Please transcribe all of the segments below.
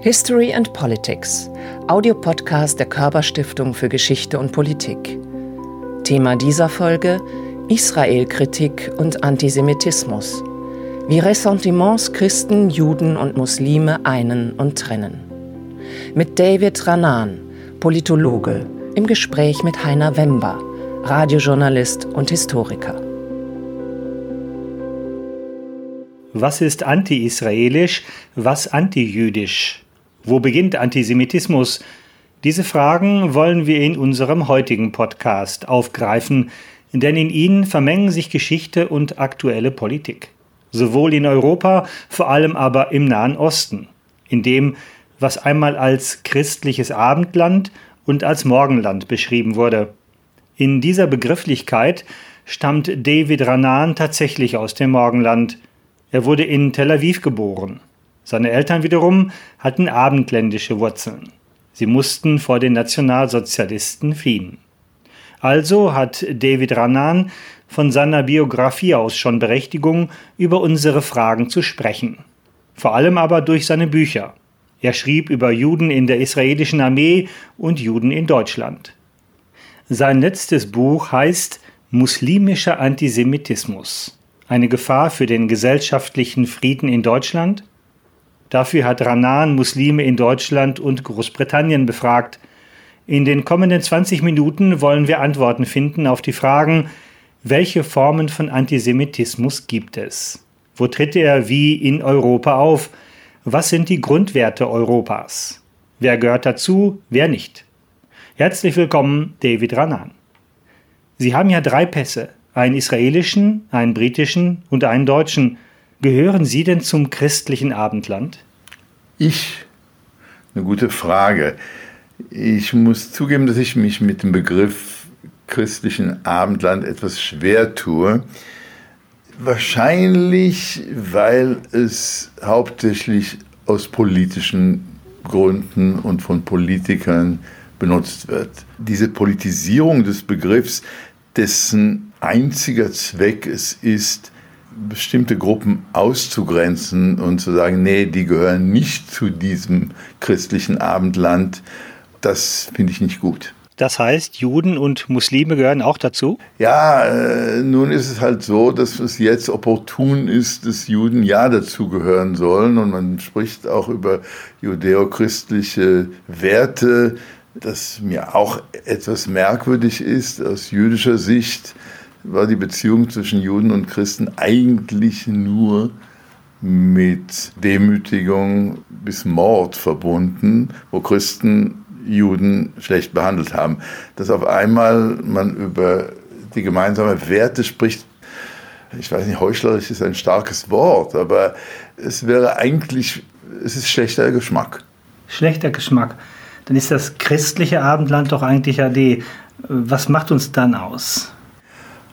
History and Politics, Audiopodcast der Körperstiftung für Geschichte und Politik. Thema dieser Folge Israelkritik und Antisemitismus. Wie Ressentiments Christen, Juden und Muslime einen und trennen. Mit David Ranan, Politologe, im Gespräch mit Heiner Wember, Radiojournalist und Historiker. Was ist anti-israelisch, was anti-jüdisch? Wo beginnt Antisemitismus? Diese Fragen wollen wir in unserem heutigen Podcast aufgreifen, denn in ihnen vermengen sich Geschichte und aktuelle Politik. Sowohl in Europa, vor allem aber im Nahen Osten, in dem, was einmal als christliches Abendland und als Morgenland beschrieben wurde. In dieser Begrifflichkeit stammt David Ranan tatsächlich aus dem Morgenland. Er wurde in Tel Aviv geboren. Seine Eltern wiederum hatten abendländische Wurzeln. Sie mussten vor den Nationalsozialisten fliehen. Also hat David Ranan von seiner Biografie aus schon Berechtigung, über unsere Fragen zu sprechen. Vor allem aber durch seine Bücher. Er schrieb über Juden in der israelischen Armee und Juden in Deutschland. Sein letztes Buch heißt Muslimischer Antisemitismus. Eine Gefahr für den gesellschaftlichen Frieden in Deutschland Dafür hat Ranan Muslime in Deutschland und Großbritannien befragt. In den kommenden 20 Minuten wollen wir Antworten finden auf die Fragen, welche Formen von Antisemitismus gibt es? Wo tritt er wie in Europa auf? Was sind die Grundwerte Europas? Wer gehört dazu, wer nicht? Herzlich willkommen, David Ranan. Sie haben ja drei Pässe, einen israelischen, einen britischen und einen deutschen. Gehören Sie denn zum christlichen Abendland? Ich? Eine gute Frage. Ich muss zugeben, dass ich mich mit dem Begriff christlichen Abendland etwas schwer tue. Wahrscheinlich, weil es hauptsächlich aus politischen Gründen und von Politikern benutzt wird. Diese Politisierung des Begriffs, dessen einziger Zweck es ist, bestimmte Gruppen auszugrenzen und zu sagen, nee, die gehören nicht zu diesem christlichen Abendland, das finde ich nicht gut. Das heißt, Juden und Muslime gehören auch dazu? Ja, äh, nun ist es halt so, dass es jetzt opportun ist, dass Juden ja dazugehören sollen. Und man spricht auch über judäochristliche Werte, das mir auch etwas merkwürdig ist aus jüdischer Sicht war die Beziehung zwischen Juden und Christen eigentlich nur mit Demütigung bis Mord verbunden, wo Christen Juden schlecht behandelt haben. Dass auf einmal man über die gemeinsamen Werte spricht, ich weiß nicht, heuchlerisch ist ein starkes Wort, aber es wäre eigentlich, es ist schlechter Geschmack. Schlechter Geschmack. Dann ist das christliche Abendland doch eigentlich AD. Was macht uns dann aus?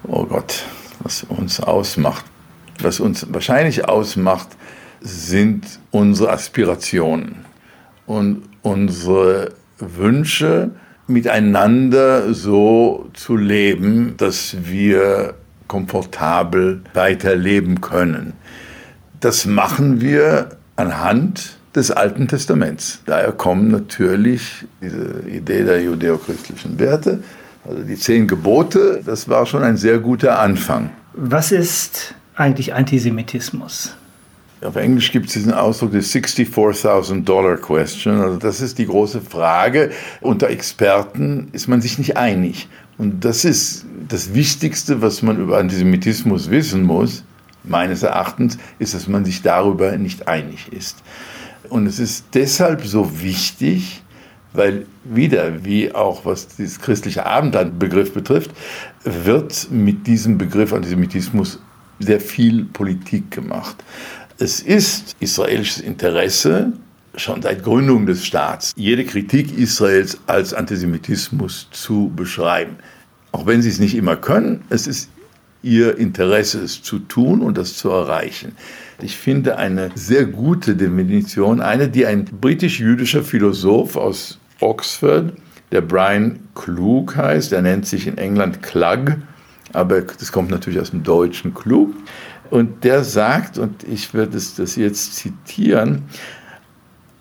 Oh Gott, was uns ausmacht. Was uns wahrscheinlich ausmacht, sind unsere Aspirationen und unsere Wünsche, miteinander so zu leben, dass wir komfortabel weiterleben können. Das machen wir anhand des Alten Testaments. Daher kommen natürlich diese Idee der judäochristlichen Werte, also die zehn Gebote, das war schon ein sehr guter Anfang. Was ist eigentlich Antisemitismus? Auf Englisch gibt es diesen Ausdruck des 64.000 Dollar Question. Also das ist die große Frage. Unter Experten ist man sich nicht einig. Und das ist das Wichtigste, was man über Antisemitismus wissen muss, meines Erachtens, ist, dass man sich darüber nicht einig ist. Und es ist deshalb so wichtig, weil wieder, wie auch was dieses christliche Abendlandbegriff betrifft, wird mit diesem Begriff Antisemitismus sehr viel Politik gemacht. Es ist israelisches Interesse, schon seit Gründung des Staats, jede Kritik Israels als Antisemitismus zu beschreiben. Auch wenn sie es nicht immer können, es ist ihr Interesse, es zu tun und das zu erreichen. Ich finde eine sehr gute Definition, eine, die ein britisch-jüdischer Philosoph aus Oxford, der Brian Klug heißt. Er nennt sich in England Klug, aber das kommt natürlich aus dem deutschen Klug. Und der sagt, und ich werde das jetzt zitieren,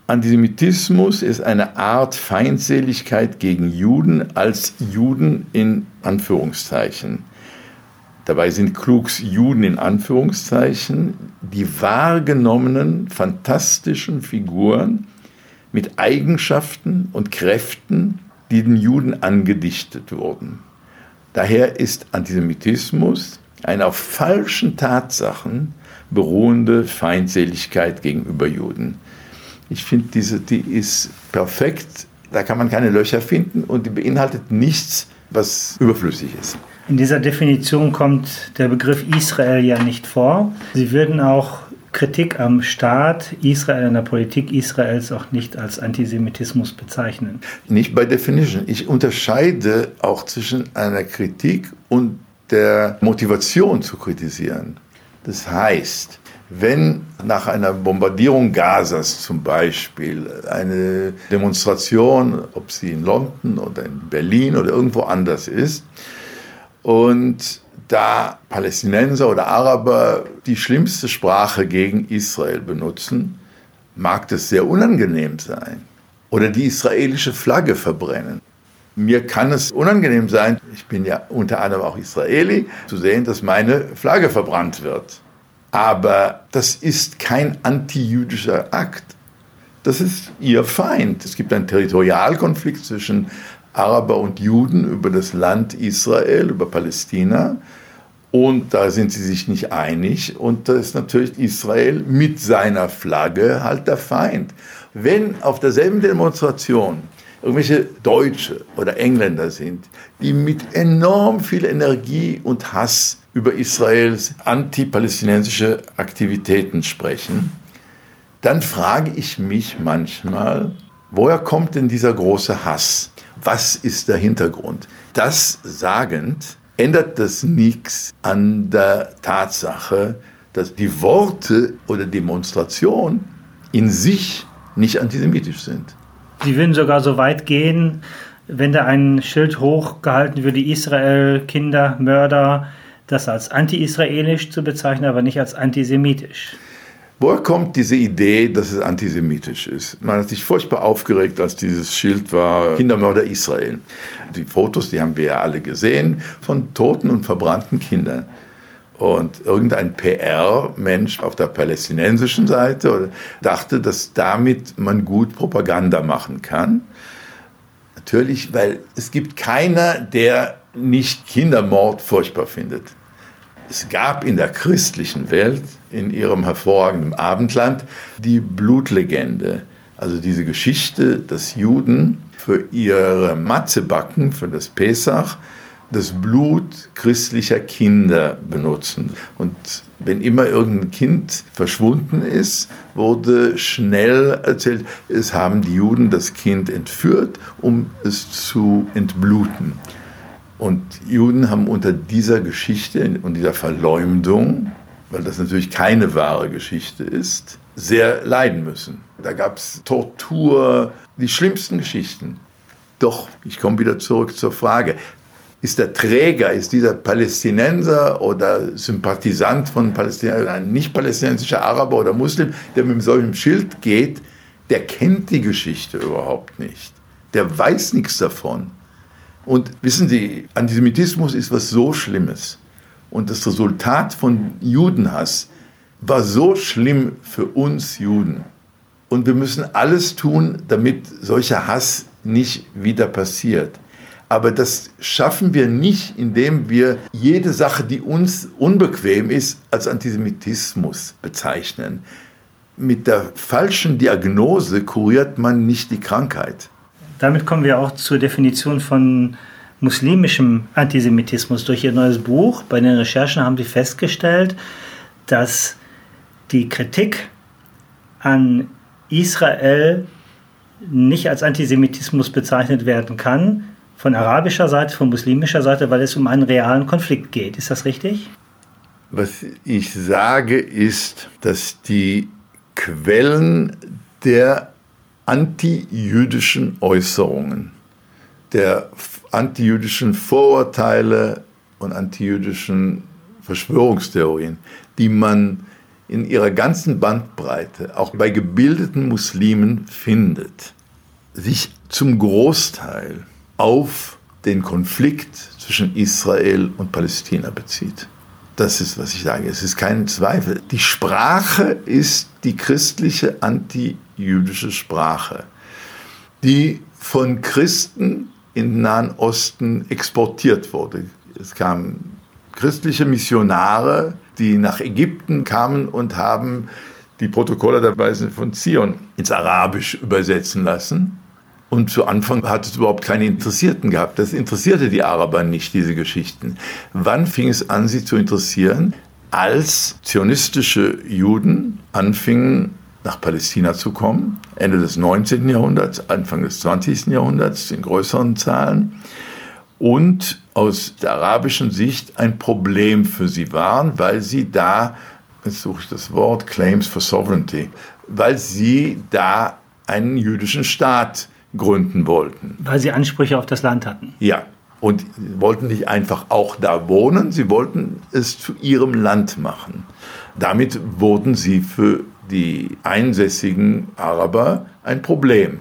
Antisemitismus ist eine Art Feindseligkeit gegen Juden als Juden in Anführungszeichen. Dabei sind Klugs Juden in Anführungszeichen die wahrgenommenen fantastischen Figuren mit Eigenschaften und Kräften, die den Juden angedichtet wurden. Daher ist Antisemitismus eine auf falschen Tatsachen beruhende Feindseligkeit gegenüber Juden. Ich finde, diese, die ist perfekt. Da kann man keine Löcher finden und die beinhaltet nichts, was überflüssig ist. In dieser Definition kommt der Begriff Israel ja nicht vor. Sie würden auch Kritik am Staat Israel, an der Politik Israels auch nicht als Antisemitismus bezeichnen. Nicht bei Definition. Ich unterscheide auch zwischen einer Kritik und der Motivation zu kritisieren. Das heißt, wenn nach einer Bombardierung Gazas zum Beispiel eine Demonstration, ob sie in London oder in Berlin oder irgendwo anders ist, und da Palästinenser oder Araber die schlimmste Sprache gegen Israel benutzen, mag das sehr unangenehm sein. Oder die israelische Flagge verbrennen. Mir kann es unangenehm sein, ich bin ja unter anderem auch Israeli, zu sehen, dass meine Flagge verbrannt wird. Aber das ist kein antijüdischer Akt. Das ist ihr Feind. Es gibt einen Territorialkonflikt zwischen Araber und Juden über das Land Israel, über Palästina. Und da sind sie sich nicht einig. Und da ist natürlich Israel mit seiner Flagge halt der Feind. Wenn auf derselben Demonstration irgendwelche Deutsche oder Engländer sind, die mit enorm viel Energie und Hass über Israels antipalästinensische Aktivitäten sprechen, dann frage ich mich manchmal, woher kommt denn dieser große Hass? Was ist der Hintergrund? Das sagend ändert das nichts an der Tatsache, dass die Worte oder Demonstration in sich nicht antisemitisch sind. Sie würden sogar so weit gehen, wenn da ein Schild hochgehalten würde, Israel, Kinder, Mörder, das als anti-israelisch zu bezeichnen, aber nicht als antisemitisch. Woher kommt diese Idee, dass es antisemitisch ist? Man hat sich furchtbar aufgeregt, als dieses Schild war, Kindermörder Israel. Die Fotos, die haben wir ja alle gesehen, von toten und verbrannten Kindern. Und irgendein PR-Mensch auf der palästinensischen Seite dachte, dass damit man gut Propaganda machen kann. Natürlich, weil es gibt keiner, der nicht Kindermord furchtbar findet. Es gab in der christlichen Welt, in ihrem hervorragenden Abendland, die Blutlegende. Also diese Geschichte, dass Juden für ihre Matzebacken, für das Pesach, das Blut christlicher Kinder benutzen. Und wenn immer irgendein Kind verschwunden ist, wurde schnell erzählt, es haben die Juden das Kind entführt, um es zu entbluten. Und Juden haben unter dieser Geschichte und dieser Verleumdung, weil das natürlich keine wahre Geschichte ist, sehr leiden müssen. Da gab es Tortur, die schlimmsten Geschichten. Doch, ich komme wieder zurück zur Frage, ist der Träger, ist dieser Palästinenser oder Sympathisant von Palästina, ein nicht-palästinensischer Araber oder Muslim, der mit solchem Schild geht, der kennt die Geschichte überhaupt nicht. Der weiß nichts davon. Und wissen Sie, Antisemitismus ist was so Schlimmes. Und das Resultat von Judenhass war so schlimm für uns Juden. Und wir müssen alles tun, damit solcher Hass nicht wieder passiert. Aber das schaffen wir nicht, indem wir jede Sache, die uns unbequem ist, als Antisemitismus bezeichnen. Mit der falschen Diagnose kuriert man nicht die Krankheit damit kommen wir auch zur Definition von muslimischem Antisemitismus. Durch Ihr neues Buch, bei den Recherchen haben Sie festgestellt, dass die Kritik an Israel nicht als Antisemitismus bezeichnet werden kann, von arabischer Seite, von muslimischer Seite, weil es um einen realen Konflikt geht. Ist das richtig? Was ich sage, ist, dass die Quellen der antijüdischen Äußerungen, der antijüdischen Vorurteile und antijüdischen Verschwörungstheorien, die man in ihrer ganzen Bandbreite, auch bei gebildeten Muslimen findet, sich zum Großteil auf den Konflikt zwischen Israel und Palästina bezieht. Das ist, was ich sage. Es ist kein Zweifel. Die Sprache ist die christliche antijüdische Sprache, die von Christen in den Nahen Osten exportiert wurde. Es kamen christliche Missionare, die nach Ägypten kamen und haben die Protokolle der Weisen von Zion ins Arabisch übersetzen lassen. Und zu Anfang hat es überhaupt keine Interessierten gehabt. Das interessierte die Araber nicht, diese Geschichten. Wann fing es an, sie zu interessieren? Als zionistische Juden anfingen, nach Palästina zu kommen, Ende des 19. Jahrhunderts, Anfang des 20. Jahrhunderts in größeren Zahlen und aus der arabischen Sicht ein Problem für sie waren, weil sie da, jetzt suche ich das Wort, Claims for Sovereignty, weil sie da einen jüdischen Staat gründen wollten. Weil sie Ansprüche auf das Land hatten. Ja, und wollten nicht einfach auch da wohnen, sie wollten es zu ihrem Land machen. Damit wurden sie für die einsässigen Araber ein Problem.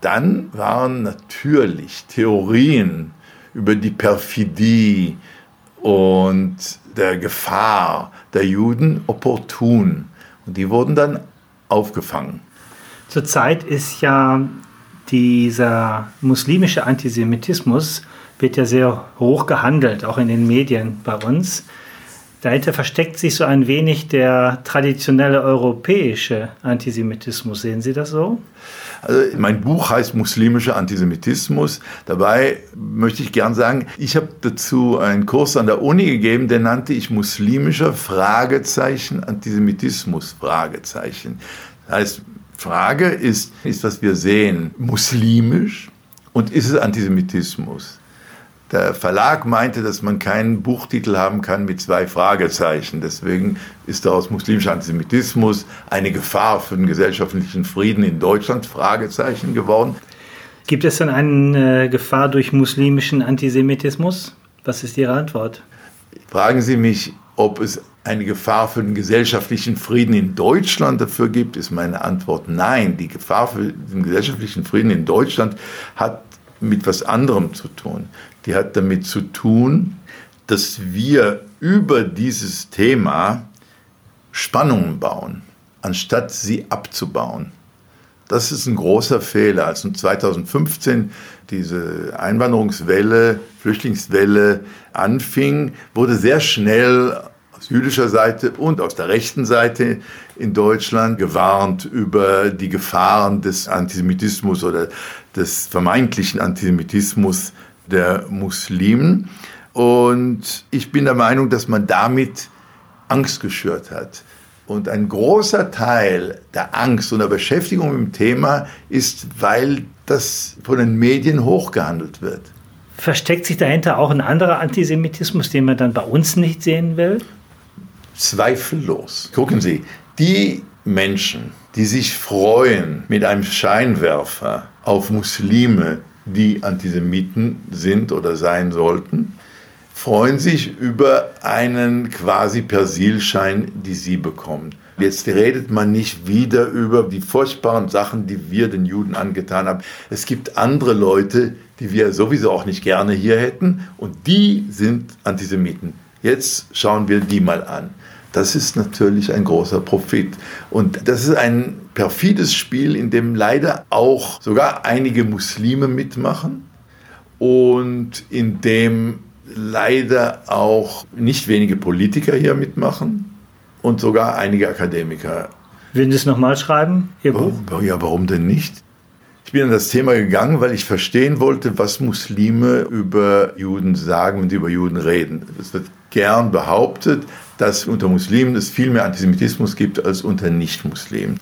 Dann waren natürlich Theorien über die Perfidie und der Gefahr der Juden opportun. Und die wurden dann aufgefangen. Zurzeit ist ja dieser muslimische Antisemitismus wird ja sehr hoch gehandelt, auch in den Medien bei uns. Dahinter versteckt sich so ein wenig der traditionelle europäische Antisemitismus. Sehen Sie das so? Also mein Buch heißt Muslimischer Antisemitismus. Dabei möchte ich gern sagen, ich habe dazu einen Kurs an der Uni gegeben, den nannte ich Muslimischer Fragezeichen Antisemitismus Fragezeichen. Das heißt, Frage ist, ist, was wir sehen, muslimisch und ist es Antisemitismus? Der Verlag meinte, dass man keinen Buchtitel haben kann mit zwei Fragezeichen. Deswegen ist daraus muslimischer Antisemitismus eine Gefahr für den gesellschaftlichen Frieden in Deutschland Fragezeichen geworden. Gibt es denn eine Gefahr durch muslimischen Antisemitismus? Was ist Ihre Antwort? Fragen Sie mich, ob es eine Gefahr für den gesellschaftlichen Frieden in Deutschland dafür gibt, ist meine Antwort nein. Die Gefahr für den gesellschaftlichen Frieden in Deutschland hat mit was anderem zu tun. Die hat damit zu tun, dass wir über dieses Thema Spannungen bauen, anstatt sie abzubauen. Das ist ein großer Fehler. Als 2015 diese Einwanderungswelle, Flüchtlingswelle anfing, wurde sehr schnell aus jüdischer Seite und aus der rechten Seite in Deutschland gewarnt über die Gefahren des Antisemitismus oder des vermeintlichen Antisemitismus der Muslimen. Und ich bin der Meinung, dass man damit Angst geschürt hat. Und ein großer Teil der Angst und der Beschäftigung mit dem Thema ist, weil das von den Medien hochgehandelt wird. Versteckt sich dahinter auch ein anderer Antisemitismus, den man dann bei uns nicht sehen will? Zweifellos. Gucken Sie, die Menschen, die sich freuen mit einem Scheinwerfer auf Muslime, die Antisemiten sind oder sein sollten, freuen sich über einen quasi Persilschein, die sie bekommen. Jetzt redet man nicht wieder über die furchtbaren Sachen, die wir den Juden angetan haben. Es gibt andere Leute, die wir sowieso auch nicht gerne hier hätten und die sind Antisemiten. Jetzt schauen wir die mal an. Das ist natürlich ein großer Profit. Und das ist ein perfides Spiel, in dem leider auch sogar einige Muslime mitmachen und in dem leider auch nicht wenige Politiker hier mitmachen und sogar einige Akademiker. Würden Sie es nochmal schreiben, Ihr Buch? Ja, warum denn nicht? Ich bin an das Thema gegangen, weil ich verstehen wollte, was Muslime über Juden sagen, sie über Juden reden. Es wird gern behauptet, dass unter Muslimen es viel mehr Antisemitismus gibt als unter Nicht-Muslimen.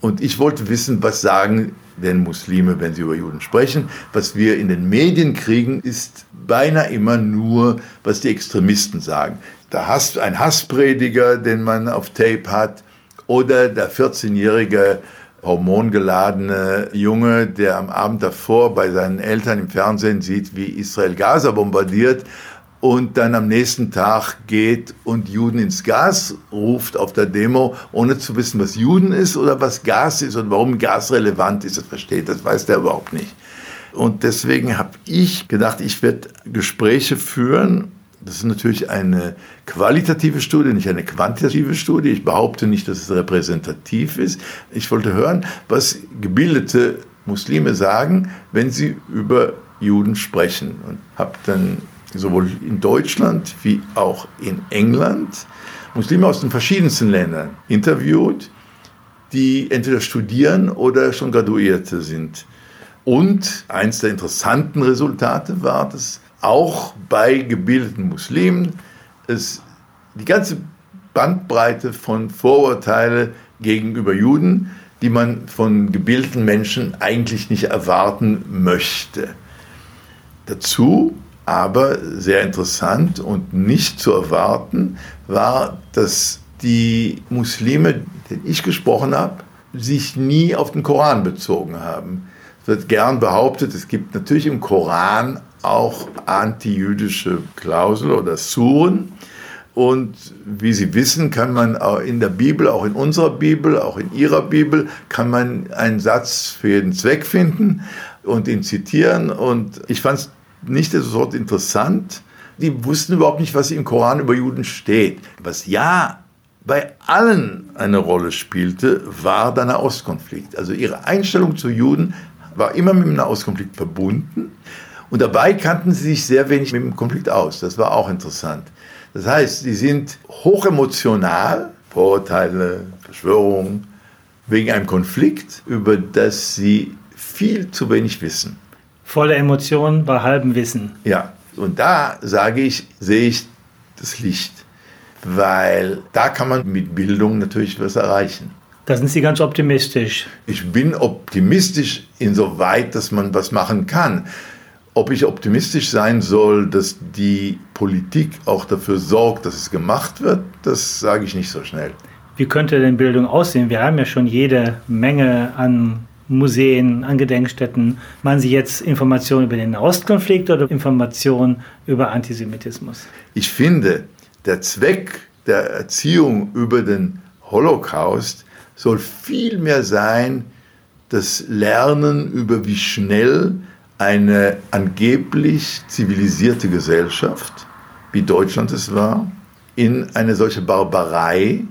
Und ich wollte wissen, was sagen denn Muslime, wenn sie über Juden sprechen. Was wir in den Medien kriegen, ist beinahe immer nur, was die Extremisten sagen. Da hast du einen Hassprediger, den man auf Tape hat, oder der 14-jährige hormongeladene Junge, der am Abend davor bei seinen Eltern im Fernsehen sieht, wie Israel Gaza bombardiert und dann am nächsten Tag geht und Juden ins Gas ruft auf der Demo, ohne zu wissen, was Juden ist oder was Gas ist und warum Gas relevant ist. Das versteht, das weiß der überhaupt nicht. Und deswegen habe ich gedacht, ich werde Gespräche führen. Das ist natürlich eine qualitative Studie, nicht eine quantitative Studie. Ich behaupte nicht, dass es repräsentativ ist. Ich wollte hören, was gebildete Muslime sagen, wenn sie über Juden sprechen. Und habe dann sowohl in Deutschland wie auch in England Muslime aus den verschiedensten Ländern interviewt, die entweder studieren oder schon Graduierte sind. Und eines der interessanten Resultate war, dass auch bei gebildeten Muslimen es die ganze Bandbreite von Vorurteile gegenüber Juden, die man von gebildeten Menschen eigentlich nicht erwarten möchte. Dazu aber sehr interessant und nicht zu erwarten war, dass die Muslime, denen ich gesprochen habe, sich nie auf den Koran bezogen haben. Es wird gern behauptet, es gibt natürlich im Koran auch antijüdische Klausel oder Suren. Und wie Sie wissen, kann man in der Bibel, auch in unserer Bibel, auch in Ihrer Bibel, kann man einen Satz für jeden Zweck finden und ihn zitieren. Und ich fand es nicht sofort interessant. Die wussten überhaupt nicht, was im Koran über Juden steht. Was ja bei allen eine Rolle spielte, war der Nahostkonflikt. Also ihre Einstellung zu Juden war immer mit dem Nahostkonflikt verbunden. Und dabei kannten sie sich sehr wenig mit dem Konflikt aus. Das war auch interessant. Das heißt, sie sind hochemotional, Vorurteile, Verschwörungen, wegen einem Konflikt, über das sie viel zu wenig wissen voller Emotionen bei halbem Wissen. Ja, und da sage ich, sehe ich das Licht, weil da kann man mit Bildung natürlich was erreichen. Da sind Sie ganz optimistisch. Ich bin optimistisch insoweit, dass man was machen kann. Ob ich optimistisch sein soll, dass die Politik auch dafür sorgt, dass es gemacht wird, das sage ich nicht so schnell. Wie könnte denn Bildung aussehen? Wir haben ja schon jede Menge an Museen, an Gedenkstätten? Meinen Sie jetzt Informationen über den Ostkonflikt oder Informationen über Antisemitismus? Ich finde, der Zweck der Erziehung über den Holocaust soll vielmehr sein, das Lernen über wie schnell eine angeblich zivilisierte Gesellschaft, wie Deutschland es war, in eine solche Barbarei,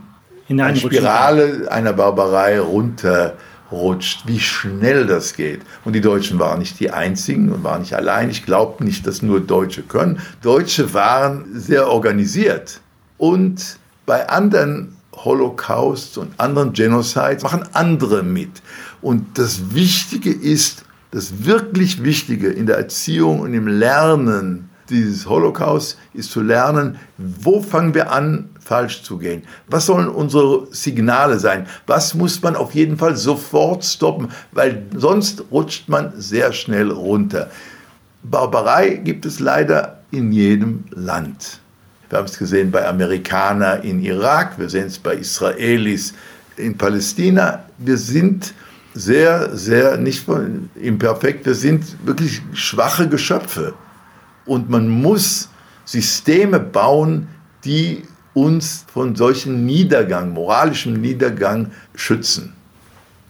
in eine Spirale einer Barbarei runter rutscht, wie schnell das geht. Und die Deutschen waren nicht die einzigen und waren nicht allein. Ich glaube nicht, dass nur Deutsche können. Deutsche waren sehr organisiert. Und bei anderen Holocausts und anderen Genocides machen andere mit. Und das Wichtige ist, das wirklich Wichtige in der Erziehung und im Lernen dieses Holocaust ist zu lernen, wo fangen wir an, falsch zu gehen? Was sollen unsere Signale sein? Was muss man auf jeden Fall sofort stoppen, weil sonst rutscht man sehr schnell runter. Barbarei gibt es leider in jedem Land. Wir haben es gesehen bei Amerikanern in Irak, wir sehen es bei Israelis in Palästina. Wir sind sehr, sehr nicht imperfekt, wir sind wirklich schwache Geschöpfe. Und man muss Systeme bauen, die uns von solchen Niedergang, moralischem Niedergang schützen.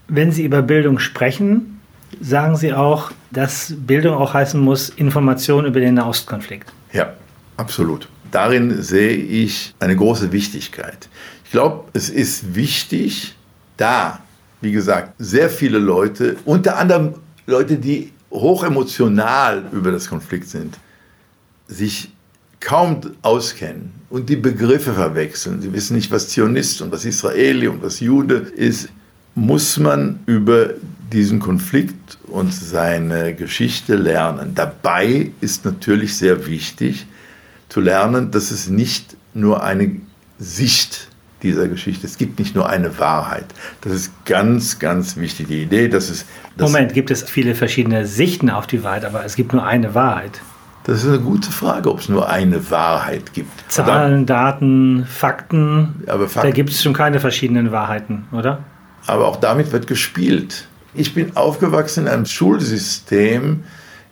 Wenn Sie über Bildung sprechen, sagen Sie auch, dass Bildung auch heißen muss Information über den Nahostkonflikt. Ja, absolut. Darin sehe ich eine große Wichtigkeit. Ich glaube, es ist wichtig, da, wie gesagt, sehr viele Leute, unter anderem Leute, die hochemotional über das Konflikt sind, sich kaum auskennen und die Begriffe verwechseln, sie wissen nicht, was Zionist und was Israeli und was Jude ist, muss man über diesen Konflikt und seine Geschichte lernen. Dabei ist natürlich sehr wichtig zu lernen, dass es nicht nur eine Sicht dieser Geschichte. Es gibt nicht nur eine Wahrheit. Das ist ganz, ganz wichtig. Die Idee, dass es. Dass Moment, gibt es viele verschiedene Sichten auf die Wahrheit, aber es gibt nur eine Wahrheit. Das ist eine gute Frage, ob es nur eine Wahrheit gibt. Zahlen, Daten, Fakten. Aber Fakten, da gibt es schon keine verschiedenen Wahrheiten, oder? Aber auch damit wird gespielt. Ich bin aufgewachsen in einem Schulsystem,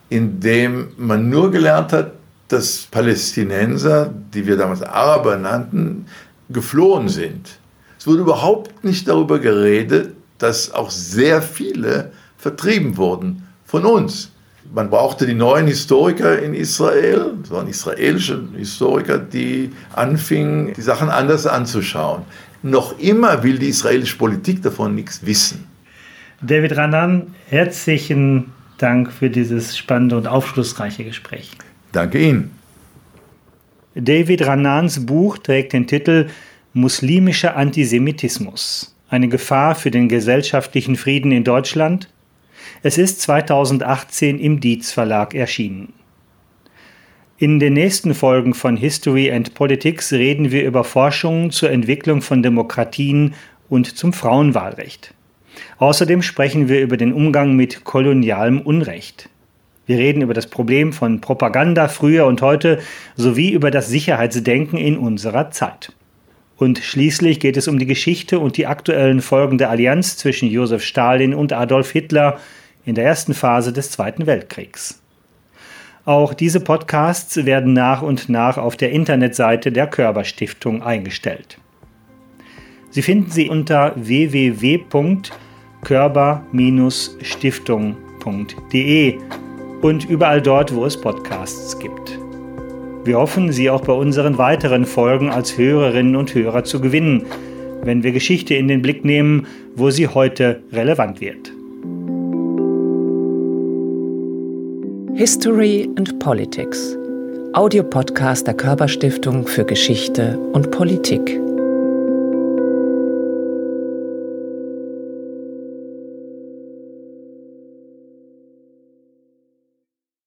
in dem man nur gelernt hat, dass Palästinenser, die wir damals Araber nannten, geflohen sind. Es wurde überhaupt nicht darüber geredet, dass auch sehr viele vertrieben wurden von uns. Man brauchte die neuen Historiker in Israel, das waren israelische Historiker, die anfingen, die Sachen anders anzuschauen. Noch immer will die israelische Politik davon nichts wissen. David Ranan, herzlichen Dank für dieses spannende und aufschlussreiche Gespräch. Danke Ihnen. David Ranans Buch trägt den Titel Muslimischer Antisemitismus. Eine Gefahr für den gesellschaftlichen Frieden in Deutschland. Es ist 2018 im Dietz Verlag erschienen. In den nächsten Folgen von History and Politics reden wir über Forschungen zur Entwicklung von Demokratien und zum Frauenwahlrecht. Außerdem sprechen wir über den Umgang mit kolonialem Unrecht. Wir reden über das Problem von Propaganda früher und heute sowie über das Sicherheitsdenken in unserer Zeit. Und schließlich geht es um die Geschichte und die aktuellen Folgen der Allianz zwischen Josef Stalin und Adolf Hitler in der ersten Phase des Zweiten Weltkriegs. Auch diese Podcasts werden nach und nach auf der Internetseite der Körperstiftung eingestellt. Sie finden sie unter www.körper-stiftung.de und überall dort, wo es Podcasts gibt. Wir hoffen, Sie auch bei unseren weiteren Folgen als Hörerinnen und Hörer zu gewinnen, wenn wir Geschichte in den Blick nehmen, wo sie heute relevant wird. History and Politics. Audiopodcast der Körperstiftung für Geschichte und Politik.